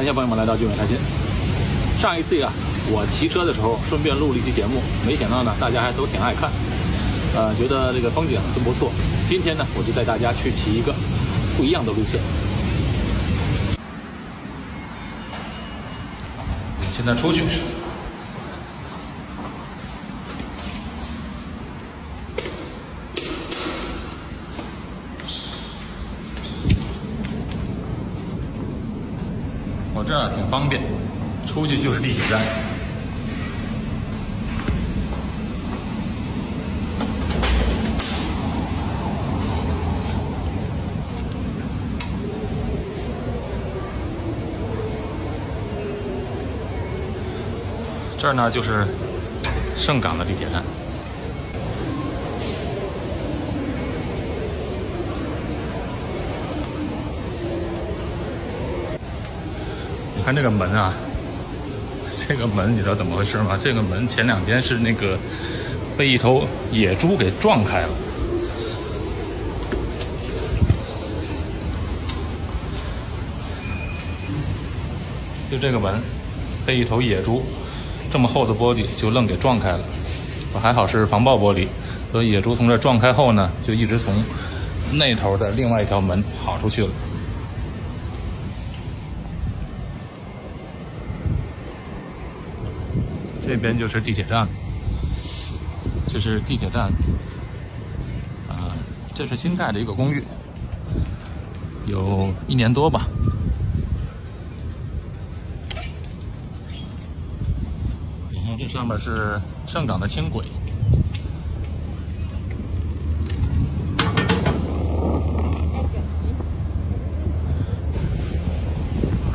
感谢朋友们来到聚美开心。上一次呀，我骑车的时候顺便录了一期节目，没想到呢，大家还都挺爱看，呃，觉得这个风景真不错。今天呢，我就带大家去骑一个不一样的路线。现在出去。这儿挺方便，出去就是地铁站。这儿呢就是盛港的地铁站。看这个门啊，这个门你知道怎么回事吗？这个门前两天是那个被一头野猪给撞开了。就这个门被一头野猪这么厚的玻璃就愣给撞开了，还好是防爆玻璃，所以野猪从这撞开后呢，就一直从那头的另外一条门跑出去了。这边就是地铁站，这是地铁站，啊，这是新盖的一个公寓，有一年多吧。然后这上面是上港的轻轨，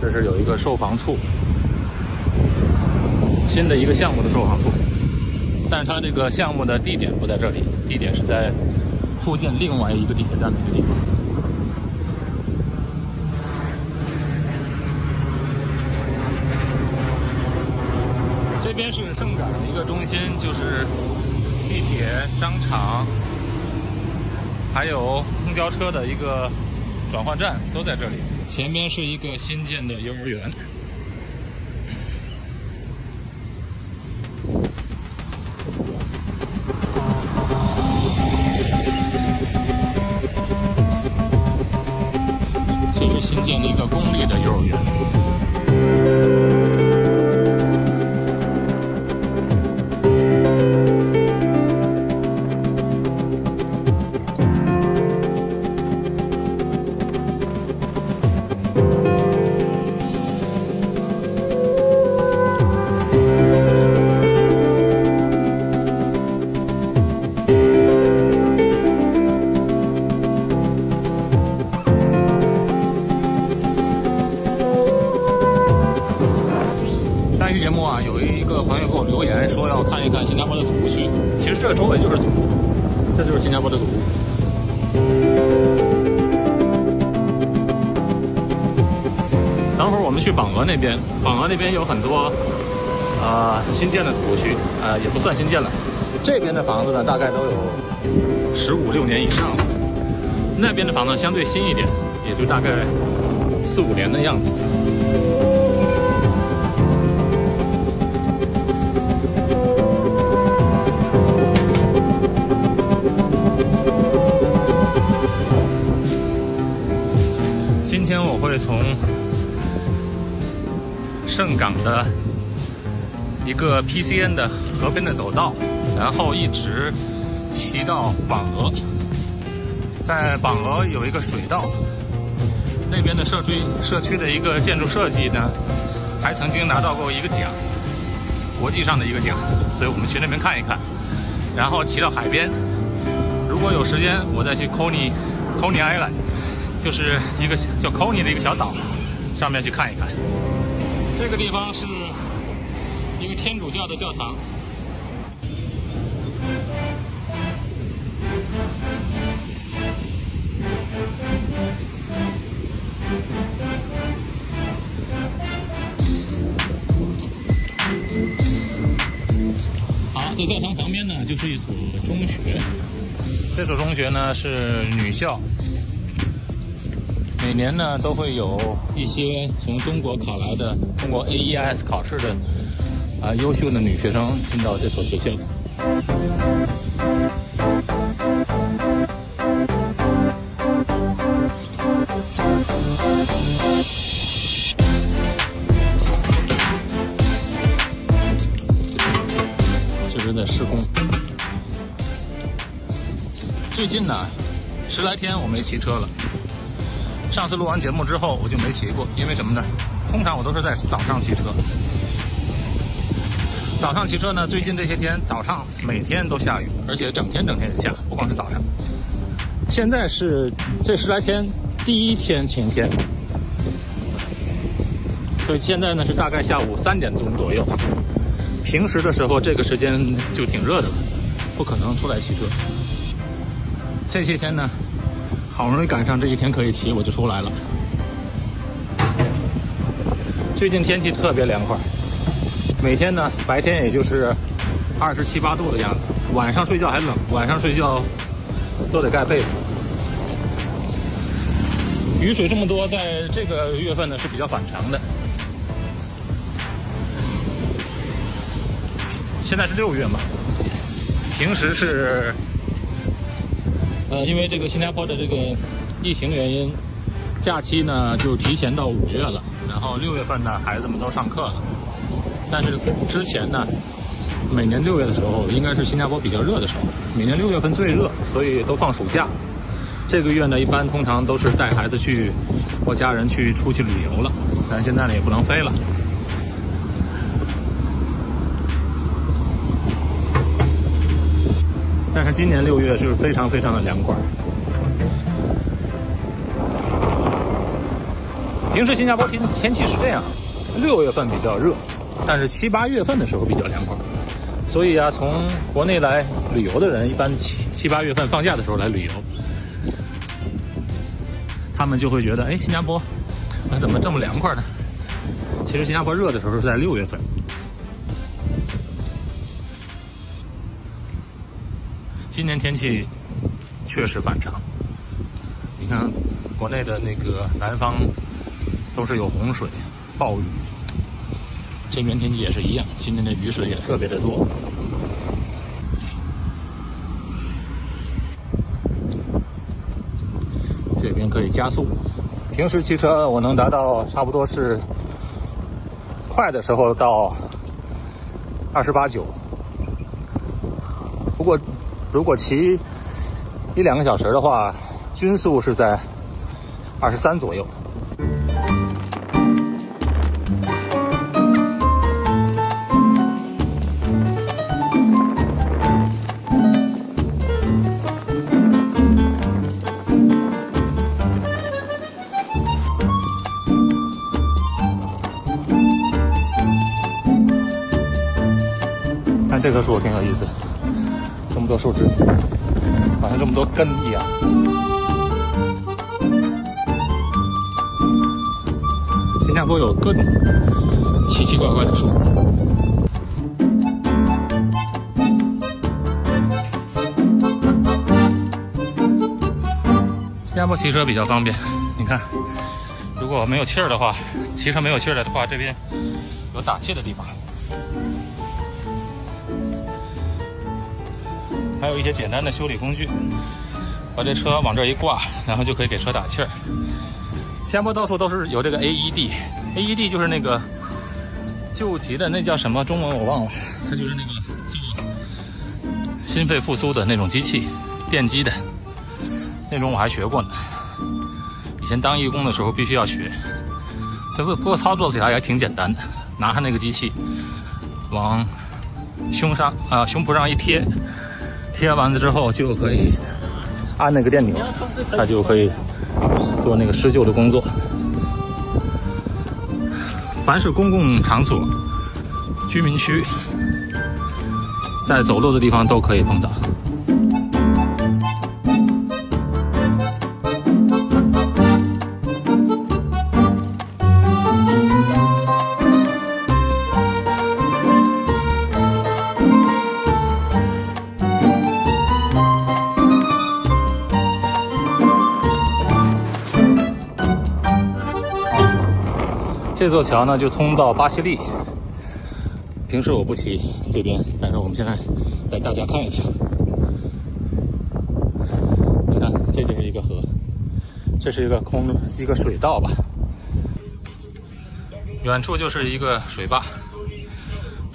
这是有一个售房处。新的一个项目的售房处，但是它这个项目的地点不在这里，地点是在附近另外一个地铁站的一个地方。这边是盛港的一个中心，就是地铁、商场，还有公交车的一个转换站都在这里。前面是一个新建的幼儿园。新建的土区，呃也不算新建了。这边的房子呢，大概都有十五六年以上了。那边的房子相对新一点，也就大概四五年的样子。今天我会从盛港的一个 PCN 的河边的走道，然后一直骑到榜鹅。在榜鹅有一个水道，那边的社区社区的一个建筑设计呢，还曾经拿到过一个奖，国际上的一个奖，所以我们去那边看一看。然后骑到海边，如果有时间，我再去 Coney Coney Island。就是一个叫 Coney 的一个小岛，上面去看一看。这个地方是天主教的教堂。好，在教堂旁边呢，就是一所中学。这所中学呢是女校。每年呢都会有一些从中国考来的通过 AES 考试的啊优秀的女学生进到这所学校。这是在施工。最近呢，十来天我没骑车了。上次录完节目之后，我就没骑过，因为什么呢？通常我都是在早上骑车。早上骑车呢，最近这些天早上每天都下雨，而且整天整天下，不光是早上。现在是这十来天第一天晴天，所以现在呢是大概下午三点钟左右。平时的时候这个时间就挺热的了，不可能出来骑车。这些天呢，好不容易赶上这一天可以骑，我就出来了。最近天气特别凉快，每天呢白天也就是二十七八度的样子，晚上睡觉还冷，晚上睡觉都得盖被子。雨水这么多，在这个月份呢是比较反常的。现在是六月嘛，平时是。呃，因为这个新加坡的这个疫情原因，假期呢就提前到五月了。然后六月份呢，孩子们都上课了。但是之前呢，每年六月的时候，应该是新加坡比较热的时候，每年六月份最热，所以都放暑假。这个月呢，一般通常都是带孩子去或家人去出去旅游了。但现在呢，也不能飞了。但是今年六月是非常非常的凉快。平时新加坡天天气是这样，六月份比较热，但是七八月份的时候比较凉快。所以啊，从国内来旅游的人，一般七七八月份放假的时候来旅游，他们就会觉得，哎，新加坡啊怎么这么凉快呢？其实新加坡热的时候是在六月份。今年天气确实反常，你看国内的那个南方都是有洪水、暴雨，这边天气也是一样，今天的雨水也特别的多。这边可以加速，平时骑车我能达到差不多是快的时候到二十八九，不过。如果骑一两个小时的话，均速是在二十三左右。棵树挺有意思。这么多树枝，好像这么多根一样。新加坡有各种奇奇怪怪的树。新加坡骑车比较方便，你看，如果没有气儿的话，骑车没有气儿的话，这边有打气的地方。还有一些简单的修理工具，把这车往这一挂，然后就可以给车打气儿。新加坡到处都是有这个 AED，AED 就是那个救急的，那叫什么中文我忘了，它就是那个做心肺复苏的那种机器，电击的那种，我还学过呢。以前当义工的时候必须要学，不不过操作起来也挺简单的，拿上那个机器往胸上啊胸脯上一贴。贴完了之后就可以按那个电钮，它就可以做那个施救的工作。凡是公共场所、居民区，在走路的地方都可以碰到。这座桥呢就通到巴西利。平时我不骑这边，但是我们现在带大家看一下。你看，这就是一个河，这是一个空一个水道吧。远处就是一个水坝，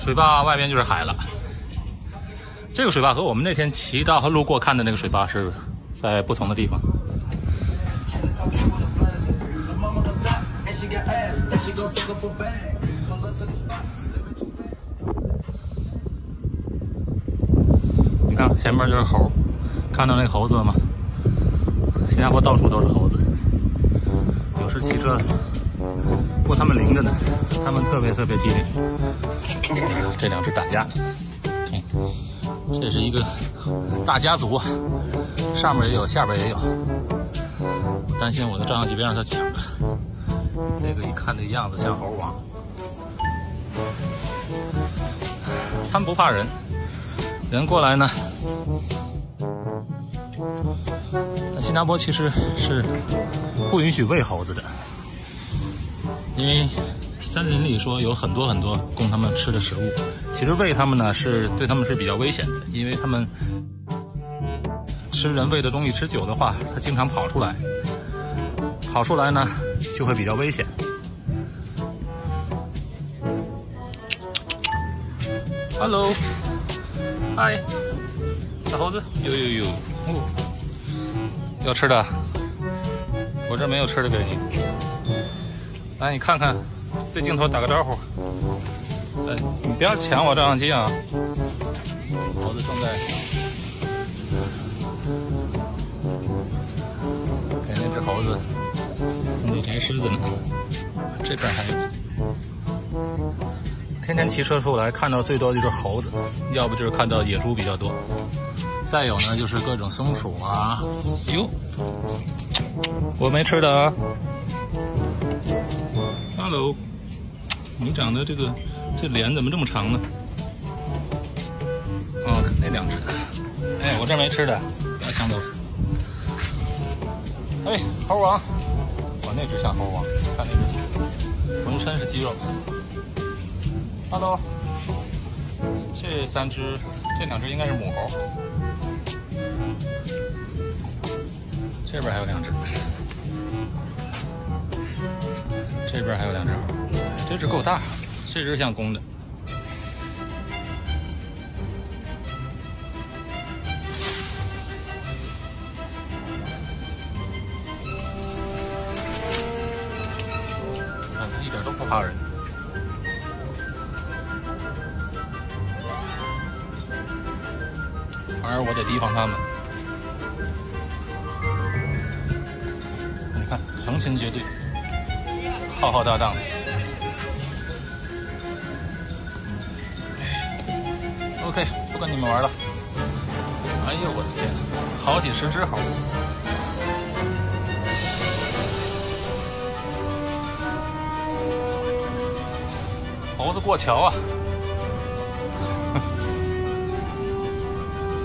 水坝外边就是海了。这个水坝和我们那天骑到和路过看的那个水坝是在不同的地方。你看前面就是猴，看到那猴子了吗？新加坡到处都是猴子，有时骑车，不过他们灵着呢，他们特别特别机灵。这两只打架，这是一个大家族，上面也有，下边也有。担心我的照相机别让他抢了。这个一看这样子像猴王，他们不怕人，人过来呢。新加坡其实是不允许喂猴子的，因为森林里说有很多很多供他们吃的食物，其实喂他们呢是对他们是比较危险的，因为他们吃人喂的东西吃久的话，它经常跑出来，跑出来呢就会比较危险。Hello，嗨，小猴子，呦呦呦，哦，要吃的，我这没有吃的给你。来，你看看，对镜头打个招呼。哎，你不要抢我照相机啊！狮子呢，这边还有。天天骑车出来，看到最多的就是猴子，要不就是看到野猪比较多。再有呢，就是各种松鼠啊。哟，我没吃的啊。Hello，你长得这个这脸怎么这么长呢？哦，那两只。哎，我这没吃的，不要抢走。哎，猴王，那只像猴王，看那只，浑身是肌肉。Hello，这三只，这两只应该是母猴。这边还有两只，这边还有两只猴，这只够大，这只像公的。一点都不怕人。反而我得提防他们。你看，成群结队，浩浩荡荡的。OK，不跟你们玩了。哎呦我的天，好几十只猴！猴子过桥啊！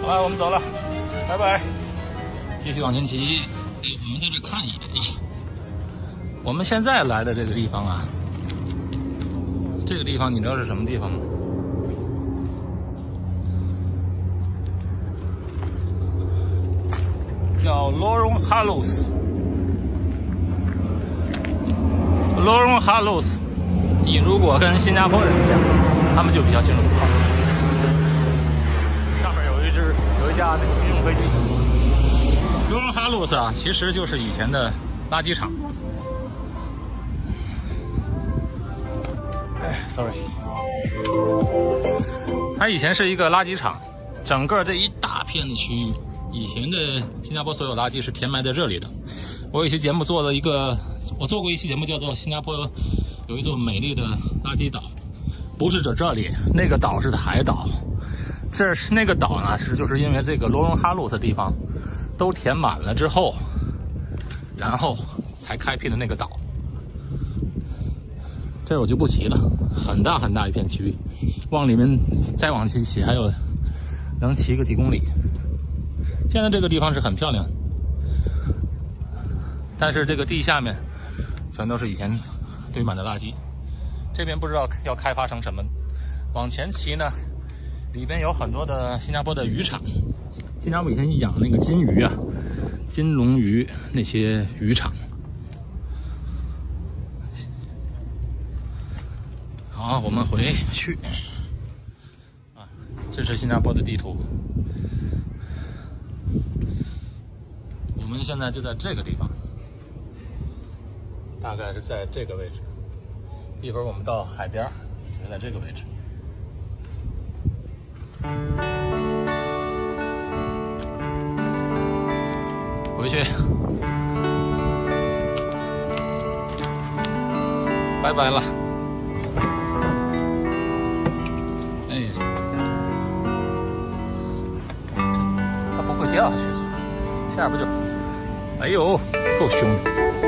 好了，我们走了，拜拜。继续往前骑，我们在这看一眼啊。我们现在来的这个地方啊，这个地方你知道是什么地方吗？叫 Lorong Halus。Lorong Halus，你如果跟新加坡人讲，他们就比较清楚。上面有一只有一架那个军用飞机，罗荣哈路斯啊，其实就是以前的垃圾场。哎，sorry，它以前是一个垃圾场，整个这一大片的区域，以前的新加坡所有垃圾是填埋在这里的。我有一期节目做了一个，我做过一期节目叫做《新加坡有一座美丽的垃圾岛》，不是指这里，那个岛是海岛。这是那个岛呢，是就是因为这个罗荣哈路的地方都填满了之后，然后才开辟的那个岛。这我就不骑了，很大很大一片区域，往里面再往前骑还有能骑个几公里。现在这个地方是很漂亮，但是这个地下面全都是以前堆满的垃圾。这边不知道要开发成什么。往前骑呢，里边有很多的新加坡的渔场。新加坡以前养那个金鱼啊，金龙鱼那些渔场。好，我们回去。啊，这是新加坡的地图。我们现在就在这个地方，大概是在这个位置。一会儿我们到海边，就在这个位置。回去，拜拜了。哎，它不会掉下去，下边不就？哎呦，够凶！的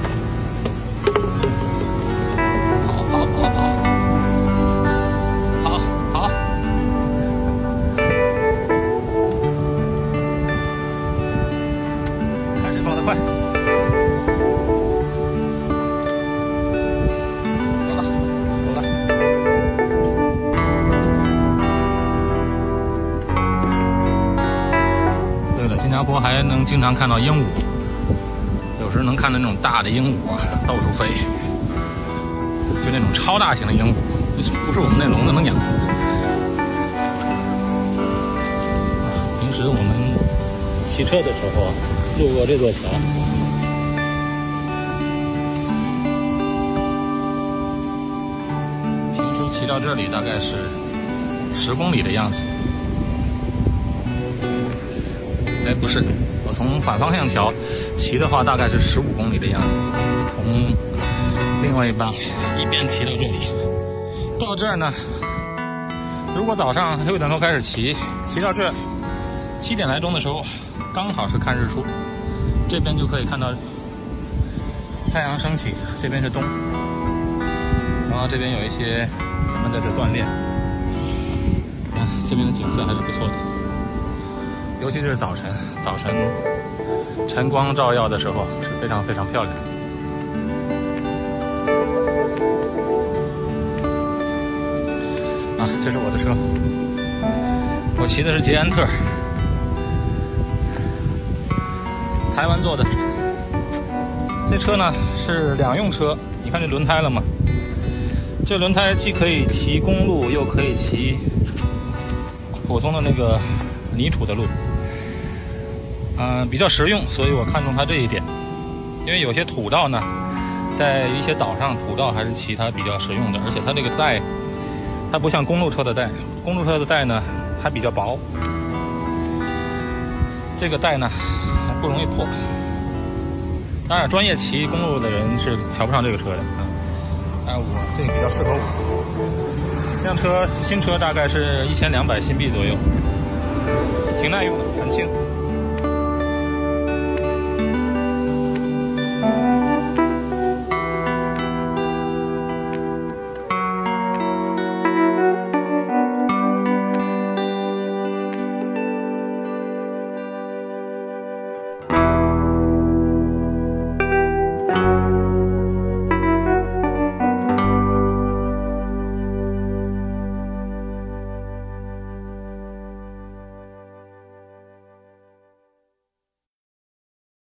加坡还能经常看到鹦鹉。有时候能看到那种大的鹦鹉啊，到处飞，就那种超大型的鹦鹉，不是我们那笼子能养。平时我们骑车的时候路过这座桥，平时骑到这里大概是十公里的样子。哎，不是。我从反方向瞧骑的话，大概是十五公里的样子。从另外一半 一边骑到这里，到这儿呢，如果早上六点多开始骑，骑到这儿七点来钟的时候，刚好是看日出，这边就可以看到太阳升起。这边是东，然后这边有一些人在这锻炼。啊，这边的景色还是不错的。尤其是早晨，早晨晨光照耀的时候是非常非常漂亮。啊，这是我的车，我骑的是捷安特，台湾做的。这车呢是两用车，你看这轮胎了吗？这轮胎既可以骑公路，又可以骑普通的那个泥土的路。嗯，比较实用，所以我看中它这一点。因为有些土道呢，在一些岛上，土道还是骑它比较实用的。而且它这个带，它不像公路车的带，公路车的带呢还比较薄，这个带呢还不容易破。当然，专业骑公路的人是瞧不上这个车的啊。但我这个比较适合我。这辆车新车大概是一千两百新币左右，挺耐用的，很轻。